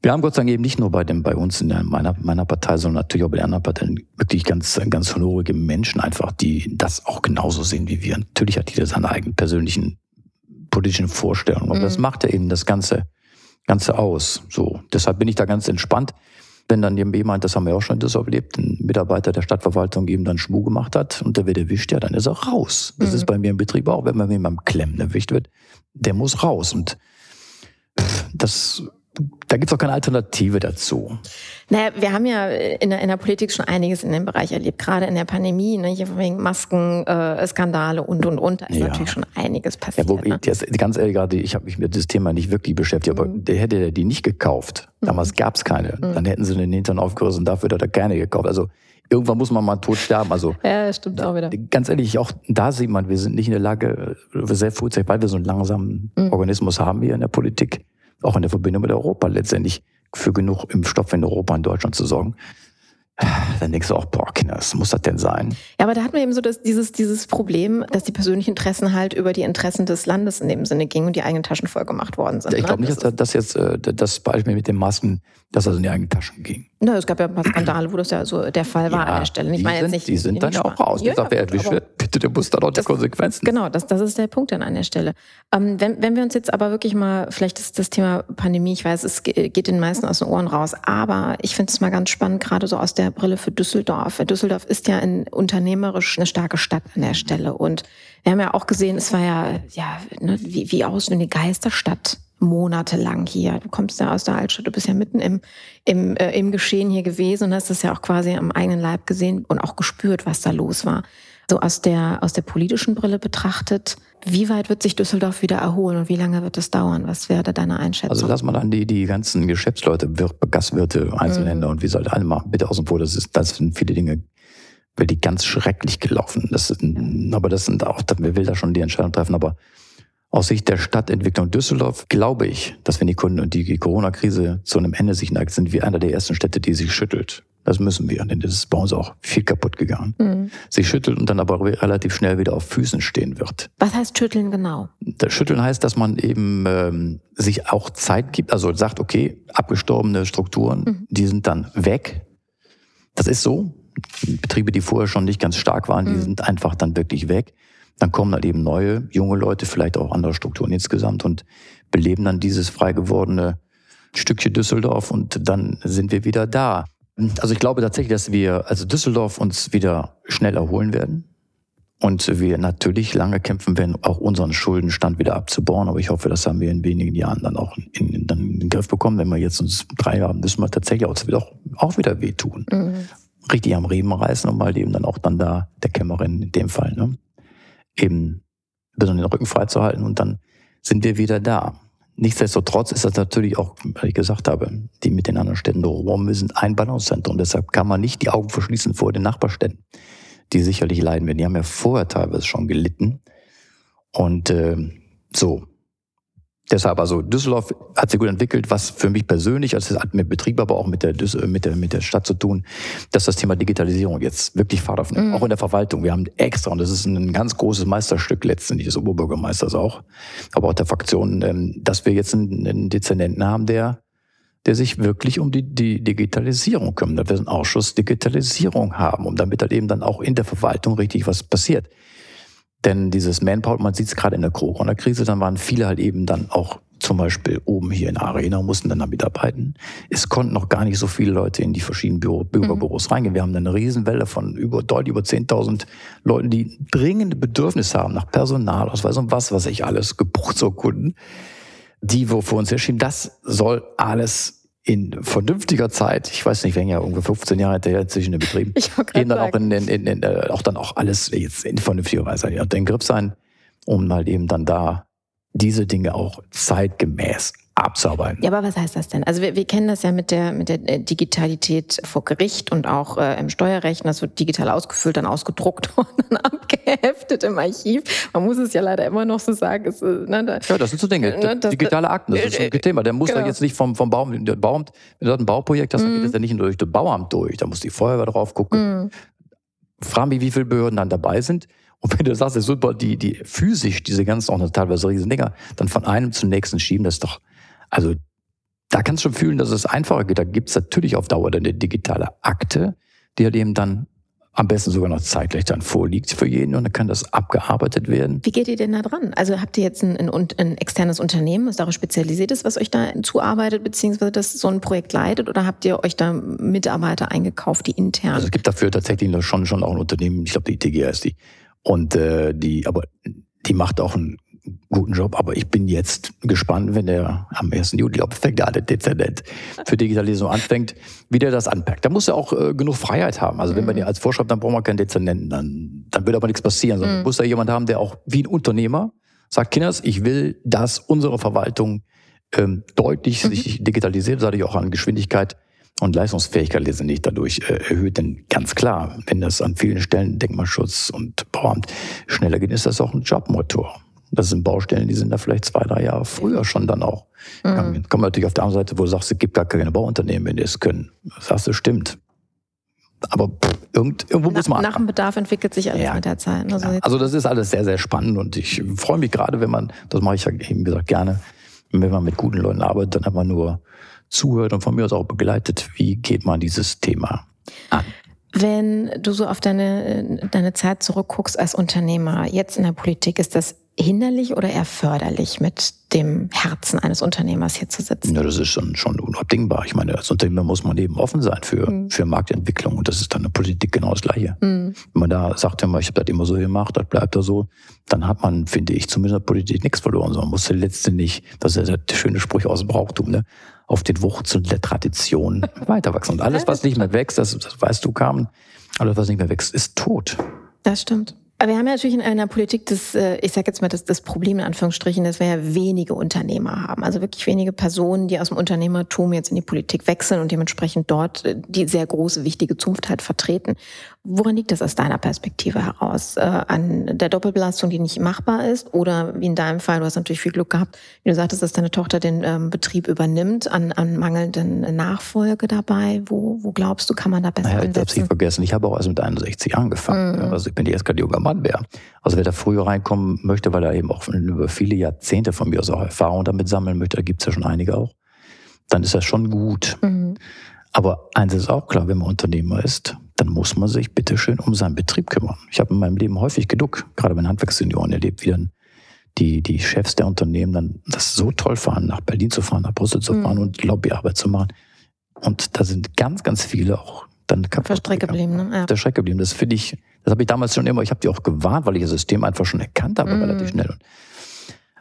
wir haben Gott sei Dank eben nicht nur bei dem, bei uns in der, meiner, meiner Partei, sondern natürlich auch bei den anderen Parteien wirklich ganz, ganz honorige Menschen einfach, die das auch genauso sehen wie wir. Natürlich hat jeder seine eigenen persönlichen politischen Vorstellungen, aber mhm. das macht ja eben das Ganze, Ganze aus. So. Deshalb bin ich da ganz entspannt. Wenn dann jemand, das haben wir auch schon Düsseldorf erlebt, ein Mitarbeiter der Stadtverwaltung eben dann Schmuh gemacht hat und der wird erwischt, ja, dann ist er raus. Das mhm. ist bei mir im Betrieb auch, wenn man beim Klemmen erwischt wird, der muss raus. Und das da gibt es auch keine Alternative dazu. Naja, wir haben ja in der, in der Politik schon einiges in dem Bereich erlebt, gerade in der Pandemie, ne, hier wegen Masken, äh, Skandale und und und. Da ist ja. natürlich schon einiges passiert. Ja, wo, ne? das, ganz ehrlich, gerade ich habe mich mit das Thema nicht wirklich beschäftigt, mhm. aber der hätte die nicht gekauft. Damals mhm. gab es keine. Mhm. Dann hätten sie den Hintern aufgerissen, dafür hat er keine gekauft. Also irgendwann muss man mal tot sterben. Also ja, stimmt auch wieder. Ganz ehrlich, auch da sieht man, wir sind nicht in der Lage, sehr frühzeitig, weil wir so einen langsamen mhm. Organismus haben hier in der Politik auch in der Verbindung mit Europa letztendlich für genug Impfstoff in Europa und Deutschland zu sorgen dann denkst du auch, boah, Kinder, was muss das denn sein? Ja, aber da hat man eben so das, dieses, dieses Problem, dass die persönlichen Interessen halt über die Interessen des Landes in dem Sinne gingen und die eigenen Taschen voll gemacht worden sind. Ich glaube ne? nicht, dass das jetzt äh, das Beispiel mit den Masken, dass das in die eigenen Taschen ging. Na, es gab ja ein paar Skandale, wo das ja so der Fall war ja, an der Stelle. Ich meine jetzt nicht. Die sind dann ja auch raus. Ja, sagt, wer erwischt wird, bitte, der muss dann auch die Konsequenzen. Genau, das, das ist der Punkt dann an der Stelle. Ähm, wenn, wenn wir uns jetzt aber wirklich mal, vielleicht ist das Thema Pandemie, ich weiß, es geht den meisten aus den Ohren raus, aber ich finde es mal ganz spannend, gerade so aus der Brille für Düsseldorf. Düsseldorf ist ja ein, unternehmerisch eine starke Stadt an der Stelle. Und wir haben ja auch gesehen, es war ja, ja ne, wie, wie aus eine Geisterstadt monatelang hier. Du kommst ja aus der Altstadt, du bist ja mitten im, im, äh, im Geschehen hier gewesen und hast es ja auch quasi am eigenen Leib gesehen und auch gespürt, was da los war. So aus der, aus der politischen Brille betrachtet, wie weit wird sich Düsseldorf wieder erholen und wie lange wird es dauern? Was wäre deine Einschätzung? Also lass mal dann die, die ganzen Geschäftsleute, Gastwirte, Einzelhändler mhm. und wie soll alle machen, bitte außen vor, das, ist, das sind viele Dinge wirklich ganz schrecklich gelaufen. Das sind, aber das sind auch, wer will da schon die Entscheidung treffen, aber aus Sicht der Stadtentwicklung Düsseldorf glaube ich, dass wenn die Kunden und die Corona-Krise zu einem Ende sich neigt, sind wir einer der ersten Städte, die sich schüttelt. Das müssen wir, denn das ist bei uns auch viel kaputt gegangen. Mhm. Sich schüttelt und dann aber relativ schnell wieder auf Füßen stehen wird. Was heißt schütteln genau? Das Schütteln heißt, dass man eben ähm, sich auch Zeit gibt, also sagt, okay, abgestorbene Strukturen, mhm. die sind dann weg. Das ist so. Betriebe, die vorher schon nicht ganz stark waren, mhm. die sind einfach dann wirklich weg. Dann kommen halt eben neue, junge Leute, vielleicht auch andere Strukturen insgesamt und beleben dann dieses frei gewordene Stückchen Düsseldorf und dann sind wir wieder da. Also ich glaube tatsächlich, dass wir, also Düsseldorf uns wieder schnell erholen werden. Und wir natürlich lange kämpfen werden, auch unseren Schuldenstand wieder abzubauen. Aber ich hoffe, das haben wir in wenigen Jahren dann auch in, in, dann in den Griff bekommen. Wenn wir jetzt uns drei haben, müssen wir tatsächlich auch, auch, auch wieder wehtun. Mhm. Richtig am Riemen reißen und mal eben dann auch dann da der Kämmerin in dem Fall, ne? Eben besonders den Rücken freizuhalten und dann sind wir wieder da. Nichtsdestotrotz ist das natürlich auch, wie ich gesagt habe, die mit den anderen Städten drumherum, wir sind ein Balancezentrum. Deshalb kann man nicht die Augen verschließen vor den Nachbarstädten, die sicherlich leiden werden. Die haben ja vorher teilweise schon gelitten. Und äh, so, Deshalb, also Düsseldorf hat sich gut entwickelt, was für mich persönlich, also das hat mit Betrieb, aber auch mit der, mit der, mit der Stadt zu tun, dass das Thema Digitalisierung jetzt wirklich Fahrt aufnimmt. Mhm. Auch in der Verwaltung. Wir haben extra, und das ist ein ganz großes Meisterstück letztendlich des Oberbürgermeisters auch, aber auch der Fraktion, ähm, dass wir jetzt einen, einen Dezernenten haben, der der sich wirklich um die, die Digitalisierung kümmert. dass wir einen Ausschuss Digitalisierung haben, um damit halt eben dann auch in der Verwaltung richtig was passiert. Denn dieses Manpower, man sieht es gerade in der Corona-Krise, dann waren viele halt eben dann auch zum Beispiel oben hier in der Arena, mussten dann da mitarbeiten. Es konnten noch gar nicht so viele Leute in die verschiedenen Büro, Bürgerbüros mhm. reingehen. Wir haben eine Riesenwelle von über, deutlich über 10.000 Leuten, die dringende Bedürfnisse haben nach Personalausweis und was, was ich alles, Geburtsurkunden, die wo für uns erschienen. Das soll alles in vernünftiger Zeit, ich weiß nicht, wenn ja ungefähr 15 Jahre hinterher zwischen den Betrieben, [LAUGHS] gehen dann auch, in, in, in, in, äh, auch dann auch alles jetzt in vernünftiger Weise ja, den Griff sein, um mal eben dann da diese Dinge auch zeitgemäß abzuarbeiten. Ja, aber was heißt das denn? Also wir, wir kennen das ja mit der, mit der äh, Digitalität vor Gericht und auch äh, im Steuerrecht. Das wird digital ausgefüllt, dann ausgedruckt [LAUGHS] und dann abgeheftet im Archiv. Man muss es ja leider immer noch so sagen. Es, äh, ne, da, ja, das sind so Dinge. Ne, das, Digitale Akten, das ist ein äh, Thema. Der muss genau. da jetzt nicht vom, vom Bauamt, der Bauamt, wenn du ein Bauprojekt hast, dann geht das mhm. ja nicht nur durch das Bauamt durch. Da muss die Feuerwehr drauf gucken. Mhm. Frag mich, wie viele Behörden dann dabei sind. Und wenn du sagst, das ist super, die, die physisch, diese ganzen auch teilweise riesen Dinger, dann von einem zum nächsten schieben, das ist doch, also da kannst du schon fühlen, dass es einfacher geht. Da gibt es natürlich auf Dauer eine digitale Akte, die halt eben dann am besten sogar noch zeitgleich dann vorliegt für jeden und dann kann das abgearbeitet werden. Wie geht ihr denn da dran? Also habt ihr jetzt ein, ein, ein externes Unternehmen, das darauf spezialisiert ist, was euch da zuarbeitet, beziehungsweise das so ein Projekt leitet oder habt ihr euch da Mitarbeiter eingekauft, die intern? Also es gibt dafür tatsächlich schon, schon auch ein Unternehmen, ich glaube die TGR ist die. Und äh, die, aber die macht auch einen guten Job, aber ich bin jetzt gespannt, wenn er am 1. Juli, ob fängt der Dezernent für Digitalisierung anfängt, wie der das anpackt. Da muss er auch äh, genug Freiheit haben. Also wenn man mhm. ja als vorschreibt, dann braucht man keinen Dezernenten, dann, dann wird aber nichts passieren, sondern mhm. muss da jemand haben, der auch wie ein Unternehmer sagt, Kinders, ich will, dass unsere Verwaltung ähm, deutlich mhm. sich digitalisiert, dadurch auch an Geschwindigkeit und Leistungsfähigkeit letztendlich dadurch äh, erhöht. Denn ganz klar, wenn das an vielen Stellen Denkmalschutz und Bauamt schneller geht, ist das auch ein Jobmotor. Das sind Baustellen, die sind da vielleicht zwei, drei Jahre früher schon dann auch. Mhm. Kommen natürlich auf der anderen Seite, wo du sagst, es gibt gar keine Bauunternehmen, wenn die es können. Das sagst du, stimmt. Aber pff, irgend, irgendwo nach, muss man. Nach dem Bedarf entwickelt sich alles ja, mit der Zeit. Also, also, das ist alles sehr, sehr spannend und ich freue mich gerade, wenn man, das mache ich ja eben gesagt gerne, wenn man mit guten Leuten arbeitet, dann einfach nur zuhört und von mir aus auch begleitet, wie geht man dieses Thema an. Wenn du so auf deine, deine Zeit zurückguckst als Unternehmer, jetzt in der Politik, ist das hinderlich oder eher förderlich, mit dem Herzen eines Unternehmers hier zu sitzen? Ja, das ist schon, schon unabdingbar. Ich meine, als Unternehmer muss man eben offen sein für, mhm. für Marktentwicklung und das ist dann in der Politik genau das Gleiche. Mhm. Wenn man da sagt, ich habe das immer so gemacht, das bleibt da so, dann hat man, finde ich, zumindest in der Politik nichts verloren, sondern muss letztendlich, das ist ja der schöne Spruch aus dem Brauchtum, ne? auf den Wurzeln der Tradition [LAUGHS] weiterwachsen. Und alles, was nicht mehr wächst, das, das weißt du, Carmen, alles, was nicht mehr wächst, ist tot. Das stimmt. Aber wir haben ja natürlich in einer Politik das, äh, ich sage jetzt mal, das, das Problem in Anführungsstrichen, dass wir ja wenige Unternehmer haben. Also wirklich wenige Personen, die aus dem Unternehmertum jetzt in die Politik wechseln und dementsprechend dort äh, die sehr große, wichtige Zunft halt vertreten. Woran liegt das aus deiner Perspektive heraus? Äh, an der Doppelbelastung, die nicht machbar ist? Oder wie in deinem Fall, du hast natürlich viel Glück gehabt, wie du sagtest, dass deine Tochter den ähm, Betrieb übernimmt, an, an mangelnden Nachfolge dabei? Wo, wo glaubst du, kann man da besser naja, ansetzen? Ich habe vergessen, ich habe auch erst mit 61 angefangen. Mhm. Also ich bin erst gerade wäre. Also wer da früher reinkommen möchte, weil er eben auch über viele Jahrzehnte von mir aus auch Erfahrung damit sammeln möchte, da gibt es ja schon einige auch, dann ist das schon gut. Mhm. Aber eins ist auch klar, wenn man Unternehmer ist, dann muss man sich bitteschön um seinen Betrieb kümmern. Ich habe in meinem Leben häufig genug, gerade bei Handwerkssenioren erlebt, wie dann die, die Chefs der Unternehmen dann das so toll fahren, nach Berlin zu fahren, nach Brüssel zu fahren mhm. und Lobbyarbeit zu machen. Und da sind ganz, ganz viele auch dann kaputt. Auf der Strecke geblieben, ne? Ja. Der Strecke geblieben. Das finde ich, das habe ich damals schon immer, ich habe die auch gewarnt, weil ich das System einfach schon erkannt habe, mhm. relativ schnell. Und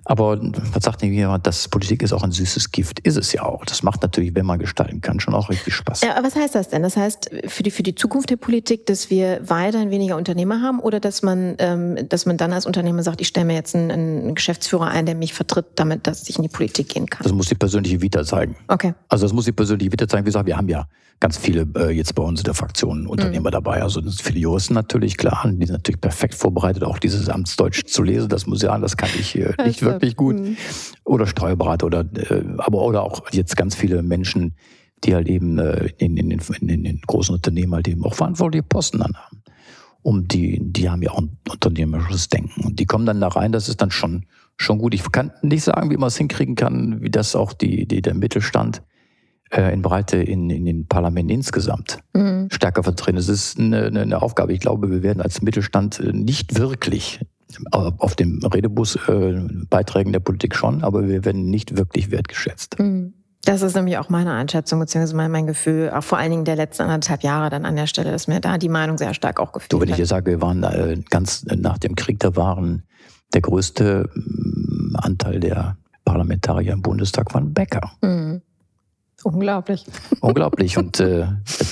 aber was sagt denn jemand, das Politik ist auch ein süßes Gift? Ist es ja auch. Das macht natürlich, wenn man gestalten kann, schon auch richtig Spaß. Ja, aber was heißt das denn? Das heißt für die, für die Zukunft der Politik, dass wir weiterhin weniger Unternehmer haben oder dass man, ähm, dass man dann als Unternehmer sagt, ich stelle mir jetzt einen, einen Geschäftsführer ein, der mich vertritt, damit dass ich in die Politik gehen kann? Das muss die persönliche Vita zeigen. Okay. Also das muss die persönliche Vita zeigen. Wie gesagt, wir haben ja ganz viele äh, jetzt bei uns in der Fraktion Unternehmer mhm. dabei. Also das viele Juristen natürlich, klar, die sind natürlich perfekt vorbereitet, auch dieses Amtsdeutsch zu lesen. Das muss ja, das kann ich äh, nicht wirklich gut. Mhm oder Steuerberater oder äh, aber oder auch jetzt ganz viele Menschen, die halt eben äh, in, in, in, in den großen Unternehmen halt eben auch verantwortliche Posten anhaben. Um die, die haben ja auch ein unternehmerisches Denken. Und die kommen dann da rein, das ist dann schon, schon gut. Ich kann nicht sagen, wie man es hinkriegen kann, wie das auch die, die, der Mittelstand äh, in Breite in, in den Parlamenten insgesamt mhm. stärker vertreten. Es ist eine, eine Aufgabe. Ich glaube, wir werden als Mittelstand nicht wirklich auf dem Redebus äh, Beiträgen der Politik schon, aber wir werden nicht wirklich wertgeschätzt. Mhm. Das ist nämlich auch meine Einschätzung, beziehungsweise mein, mein Gefühl, auch vor allen Dingen der letzten anderthalb Jahre dann an der Stelle, dass mir da die Meinung sehr stark auch gefühlt Du, wenn ich dir sage, wir waren äh, ganz nach dem Krieg, da waren der größte mm, Anteil der Parlamentarier im Bundestag waren Bäcker. Mhm. Unglaublich. [LAUGHS] Unglaublich. Und äh,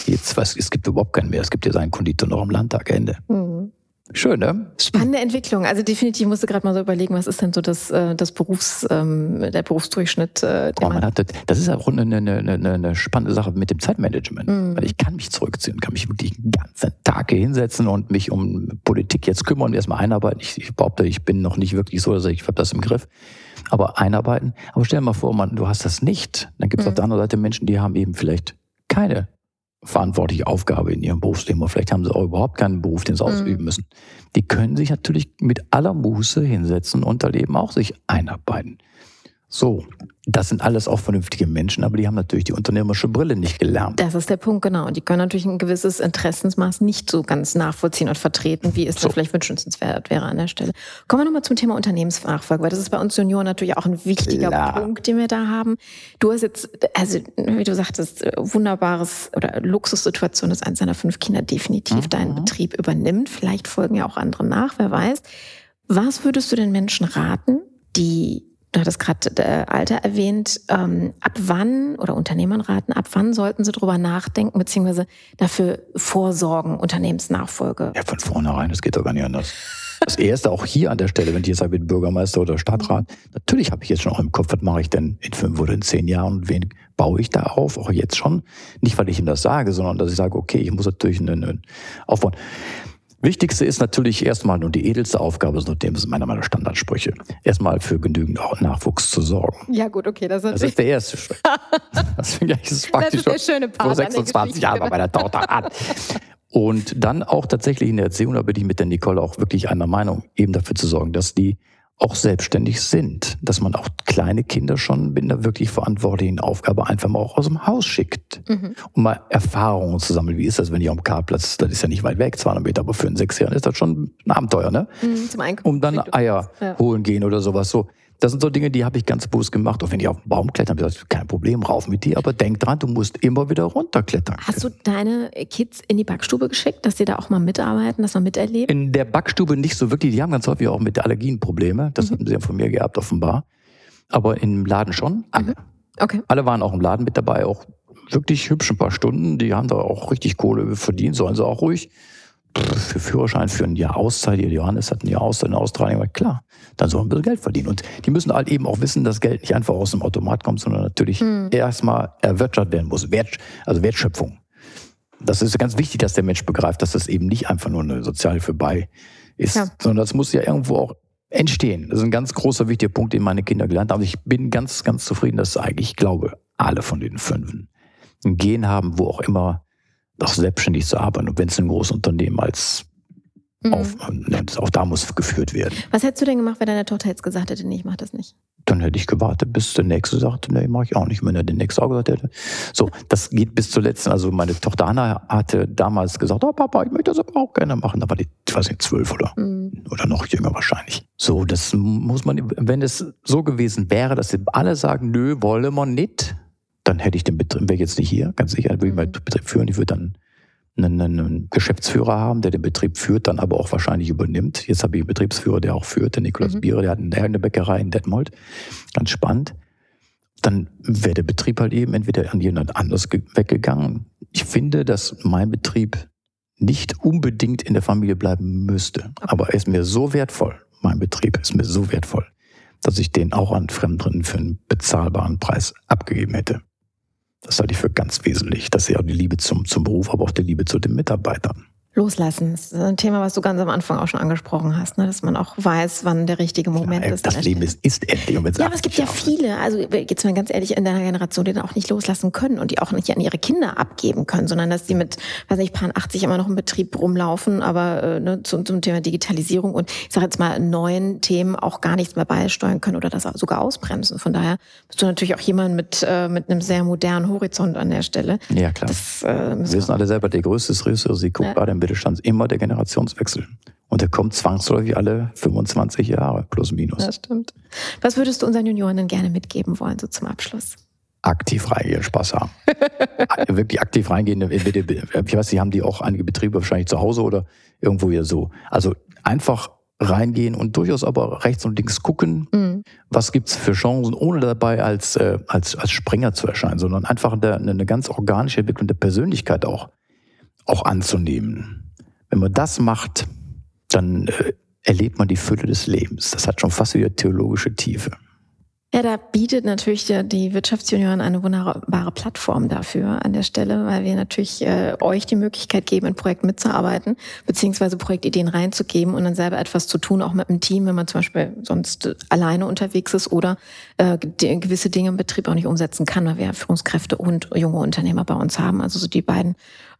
jetzt, was, es gibt überhaupt keinen mehr. Es gibt jetzt einen Konditor noch am Landtag, Ende. Mhm. Schön, ne? Spannende Entwicklung. Also definitiv musste gerade mal so überlegen, was ist denn so das, äh, das Berufs, ähm, der Berufsdurchschnitt? Äh, oh, man hat, das ist auch eine, eine, eine, eine spannende Sache mit dem Zeitmanagement. Mhm. Weil ich kann mich zurückziehen, kann mich wirklich den ganzen Tag hinsetzen und mich um Politik jetzt kümmern und erstmal einarbeiten. Ich, ich behaupte, ich bin noch nicht wirklich so, dass ich, ich habe das im Griff. Aber einarbeiten. Aber stell dir mal vor, man, du hast das nicht. Dann gibt es mhm. auf der anderen Seite Menschen, die haben eben vielleicht keine verantwortliche Aufgabe in ihrem Berufsleben. Oder vielleicht haben sie auch überhaupt keinen Beruf, den sie mhm. ausüben müssen. Die können sich natürlich mit aller Muße hinsetzen und da eben auch sich einarbeiten. So, das sind alles auch vernünftige Menschen, aber die haben natürlich die unternehmerische Brille nicht gelernt. Das ist der Punkt, genau. Und die können natürlich ein gewisses Interessensmaß nicht so ganz nachvollziehen und vertreten, wie es so. vielleicht wünschenswert wäre an der Stelle. Kommen wir nochmal zum Thema Unternehmensnachfolge, weil das ist bei uns Junioren natürlich auch ein wichtiger Klar. Punkt, den wir da haben. Du hast jetzt, also wie du sagtest, wunderbares oder Luxussituation, dass eins deiner fünf Kinder definitiv mhm. deinen Betrieb übernimmt. Vielleicht folgen ja auch andere nach, wer weiß. Was würdest du den Menschen raten, die du hattest gerade äh, Alter erwähnt, ähm, ab wann oder Unternehmern raten, ab wann sollten sie darüber nachdenken, beziehungsweise dafür vorsorgen, Unternehmensnachfolge? Ja, von vornherein, das geht doch gar nicht anders. Das erste auch hier an der Stelle, wenn ich jetzt sage, mit Bürgermeister oder Stadtrat, mhm. natürlich habe ich jetzt schon auch im Kopf, was mache ich denn in fünf oder in zehn Jahren und wen baue ich da auf, auch jetzt schon. Nicht, weil ich ihm das sage, sondern dass ich sage, okay, ich muss natürlich einen, einen aufbauen. Wichtigste ist natürlich erstmal nur die edelste Aufgabe, so dem ist meiner meiner Standardsprüche. Erstmal für genügend Nachwuchs zu sorgen. Ja gut, okay, das, das ist der erste Schritt. das finde ich das ist praktisch das ist der vor 26 Jahren bei meiner Tochter an. Und dann auch tatsächlich in der Erziehung, da bin ich mit der Nicole auch wirklich einer Meinung, eben dafür zu sorgen, dass die auch selbstständig sind, dass man auch kleine Kinder schon mit einer wirklich verantwortlichen Aufgabe einfach mal auch aus dem Haus schickt, mhm. um mal Erfahrungen zu sammeln. Wie ist das, wenn ich am Kartplatz, das ist ja nicht weit weg, 200 Meter, aber für einen Sechsjährigen ist das schon ein Abenteuer, ne? Mhm, zum Einkaufen. Um dann Eier ja. holen gehen oder sowas. So, das sind so Dinge, die habe ich ganz bewusst gemacht. Auch wenn ich auf den Baum klettern, habe ich kein Problem, rauf mit dir. Aber denk dran, du musst immer wieder runterklettern. Hast du deine Kids in die Backstube geschickt, dass die da auch mal mitarbeiten, dass man miterlebt? In der Backstube nicht so wirklich. Die haben ganz häufig auch mit Allergien Probleme. Das mhm. hatten sie ja von mir gehabt, offenbar. Aber im Laden schon. Alle. Mhm. Okay. Alle waren auch im Laden mit dabei, auch wirklich hübsch ein paar Stunden. Die haben da auch richtig Kohle verdient, sollen sie auch ruhig für Führerschein für ein Jahr Auszeit. Johannes hat ein Jahr Auszeit in Australien. Klar, dann sollen wir ein bisschen Geld verdienen. Und die müssen halt eben auch wissen, dass Geld nicht einfach aus dem Automat kommt, sondern natürlich hm. erstmal erwirtschaftet werden muss. Wert, also Wertschöpfung. Das ist ganz wichtig, dass der Mensch begreift, dass das eben nicht einfach nur eine Sozialhilfe bei ist, ja. sondern das muss ja irgendwo auch entstehen. Das ist ein ganz großer, wichtiger Punkt, den meine Kinder gelernt haben. Ich bin ganz, ganz zufrieden, dass eigentlich, ich glaube, alle von den Fünfen ein Gen haben, wo auch immer auch selbstständig zu arbeiten. Und wenn es ein großes Unternehmen als mhm. auf, auch da muss geführt werden. Was hättest du denn gemacht, wenn deine Tochter jetzt gesagt hätte, nee, ich mach das nicht? Dann hätte ich gewartet, bis der Nächste sagte, nee, mache ich auch nicht. Wenn er den Nächsten auch gesagt hätte. So, das geht bis zur letzten. Also meine Tochter Anna hatte damals gesagt, oh Papa, ich möchte das aber auch gerne machen. Da war die, ich weiß nicht, zwölf oder, mhm. oder noch jünger wahrscheinlich. So, das muss man, wenn es so gewesen wäre, dass sie alle sagen, nö, wolle man nicht, dann hätte ich den Betrieb, wäre jetzt nicht hier, ganz sicher, würde ich meinen mhm. Betrieb führen. Ich würde dann einen, einen, Geschäftsführer haben, der den Betrieb führt, dann aber auch wahrscheinlich übernimmt. Jetzt habe ich einen Betriebsführer, der auch führt, der Nikolaus mhm. Bierer, der hat eine Bäckerei in Detmold. Ganz spannend. Dann wäre der Betrieb halt eben entweder an jemand anders weggegangen. Ich finde, dass mein Betrieb nicht unbedingt in der Familie bleiben müsste. Aber er ist mir so wertvoll, mein Betrieb ist mir so wertvoll, dass ich den auch an Fremden für einen bezahlbaren Preis abgegeben hätte. Das halte ich für ganz wesentlich. Das ist ja auch die Liebe zum, zum Beruf, aber auch die Liebe zu den Mitarbeitern. Loslassen. Das ist ein Thema, was du ganz am Anfang auch schon angesprochen hast, ne? dass man auch weiß, wann der richtige Moment ja, ist. Das Leben ist, ist endlich. ja, aber es gibt ja viele, also jetzt mal ganz ehrlich, in deiner Generation, die dann auch nicht loslassen können und die auch nicht an ihre Kinder abgeben können, sondern dass die mit, weiß nicht, paar 80 immer noch im Betrieb rumlaufen, aber äh, ne, zum, zum Thema Digitalisierung und ich sage jetzt mal neuen Themen auch gar nichts mehr beisteuern können oder das sogar ausbremsen. Von daher bist du natürlich auch jemand mit, äh, mit einem sehr modernen Horizont an der Stelle. Ja, klar. Das, äh, wir wissen alle selber, der größte Risiko ja. gerade im Mittelstand immer der Generationswechsel. Und der kommt zwangsläufig alle 25 Jahre, plus minus. Das stimmt. Was würdest du unseren Junioren denn gerne mitgeben wollen, so zum Abschluss? Aktiv reingehen, Spaß haben. [LAUGHS] Wirklich aktiv reingehen. Ich weiß, Sie haben die auch einige Betriebe wahrscheinlich zu Hause oder irgendwo hier so. Also einfach reingehen und durchaus aber rechts und links gucken, mhm. was gibt's für Chancen, ohne dabei als, äh, als, als Springer zu erscheinen, sondern einfach eine, eine ganz organische Entwicklung der Persönlichkeit auch, auch anzunehmen. Wenn man das macht, dann äh, erlebt man die Fülle des Lebens. Das hat schon fast wieder theologische Tiefe. Ja, da bietet natürlich die Wirtschaftsjunioren eine wunderbare Plattform dafür an der Stelle, weil wir natürlich äh, euch die Möglichkeit geben, in Projekten mitzuarbeiten, beziehungsweise Projektideen reinzugeben und dann selber etwas zu tun, auch mit einem Team, wenn man zum Beispiel sonst alleine unterwegs ist oder äh, gewisse Dinge im Betrieb auch nicht umsetzen kann, weil wir Führungskräfte und junge Unternehmer bei uns haben. Also so die beiden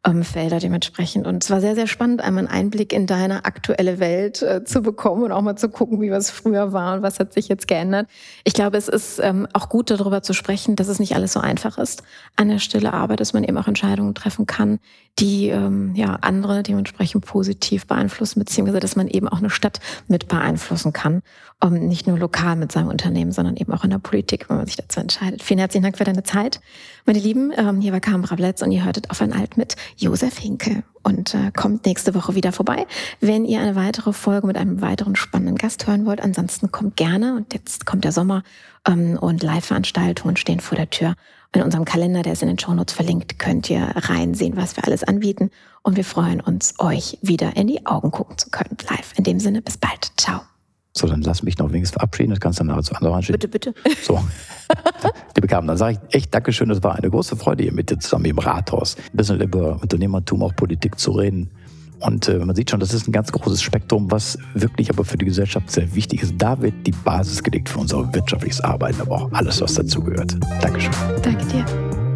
ähm, Felder dementsprechend. Und es war sehr, sehr spannend, einmal einen Einblick in deine aktuelle Welt äh, zu bekommen und auch mal zu gucken, wie was früher war und was hat sich jetzt geändert. Ich glaube, es ist ähm, auch gut darüber zu sprechen, dass es nicht alles so einfach ist an der Stelle, aber dass man eben auch Entscheidungen treffen kann, die ähm, ja andere dementsprechend positiv beeinflussen, beziehungsweise dass man eben auch eine Stadt mit beeinflussen kann. Um, ähm, nicht nur lokal mit seinem Unternehmen, sondern eben auch in der Politik, wenn man sich dazu entscheidet. Vielen herzlichen Dank für deine Zeit. Meine Lieben, ähm, hier war Carmen Brabletz und ihr hörtet auf ein Alt mit Josef Hinke und äh, kommt nächste Woche wieder vorbei, wenn ihr eine weitere Folge mit einem weiteren spannenden Gast hören wollt. Ansonsten kommt gerne und jetzt kommt der Sommer ähm, und Live-Veranstaltungen stehen vor der Tür. In unserem Kalender, der ist in den Shownotes verlinkt, könnt ihr reinsehen, was wir alles anbieten. Und wir freuen uns, euch wieder in die Augen gucken zu können. Live. In dem Sinne, bis bald. Ciao. So, dann lass mich noch wenigstens verabschieden. Das kannst du dann nachher zu anderen anschieben. Bitte, bitte. So. [LAUGHS] Die bekamen. Dann sage ich echt Dankeschön. Das war eine große Freude, hier mit dir zusammen im Rathaus ein bisschen über Unternehmertum, auch Politik zu reden. Und äh, man sieht schon, das ist ein ganz großes Spektrum, was wirklich aber für die Gesellschaft sehr wichtig ist. Da wird die Basis gelegt für unser wirtschaftliches Arbeiten, aber auch alles, was dazugehört. Dankeschön. Danke dir.